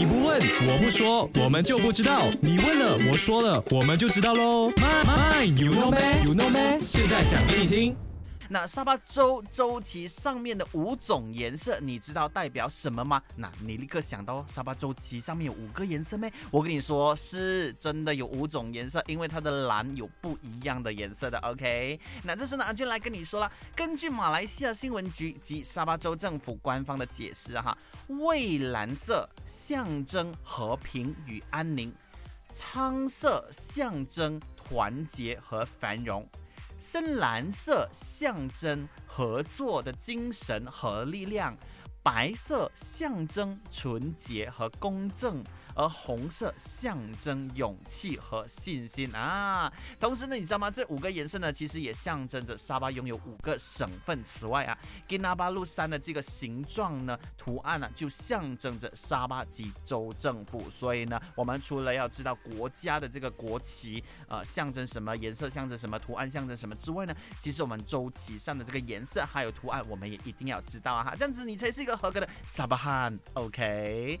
你不问，我不说，我们就不知道。你问了，我说了，我们就知道喽。My my you know me you know me，现在讲给你听。那沙巴州州旗上面的五种颜色，你知道代表什么吗？那你立刻想到沙巴州旗上面有五个颜色没？我跟你说，是真的有五种颜色，因为它的蓝有不一样的颜色的。OK，那这时呢，就来跟你说了，根据马来西亚新闻局及沙巴州政府官方的解释哈，蔚蓝色象征和平与安宁，苍色象征团结和繁荣。深蓝色象征合作的精神和力量，白色象征纯洁和公正。而红色象征勇气和信心啊！同时呢，你知道吗？这五个颜色呢，其实也象征着沙巴拥有五个省份。此外啊，吉纳巴路山的这个形状呢、图案呢，就象征着沙巴及州政府。所以呢，我们除了要知道国家的这个国旗，呃，象征什么颜色，象征什么图案，象征什么之外呢，其实我们州旗上的这个颜色还有图案，我们也一定要知道啊！哈，这样子你才是一个合格的沙巴汉。OK。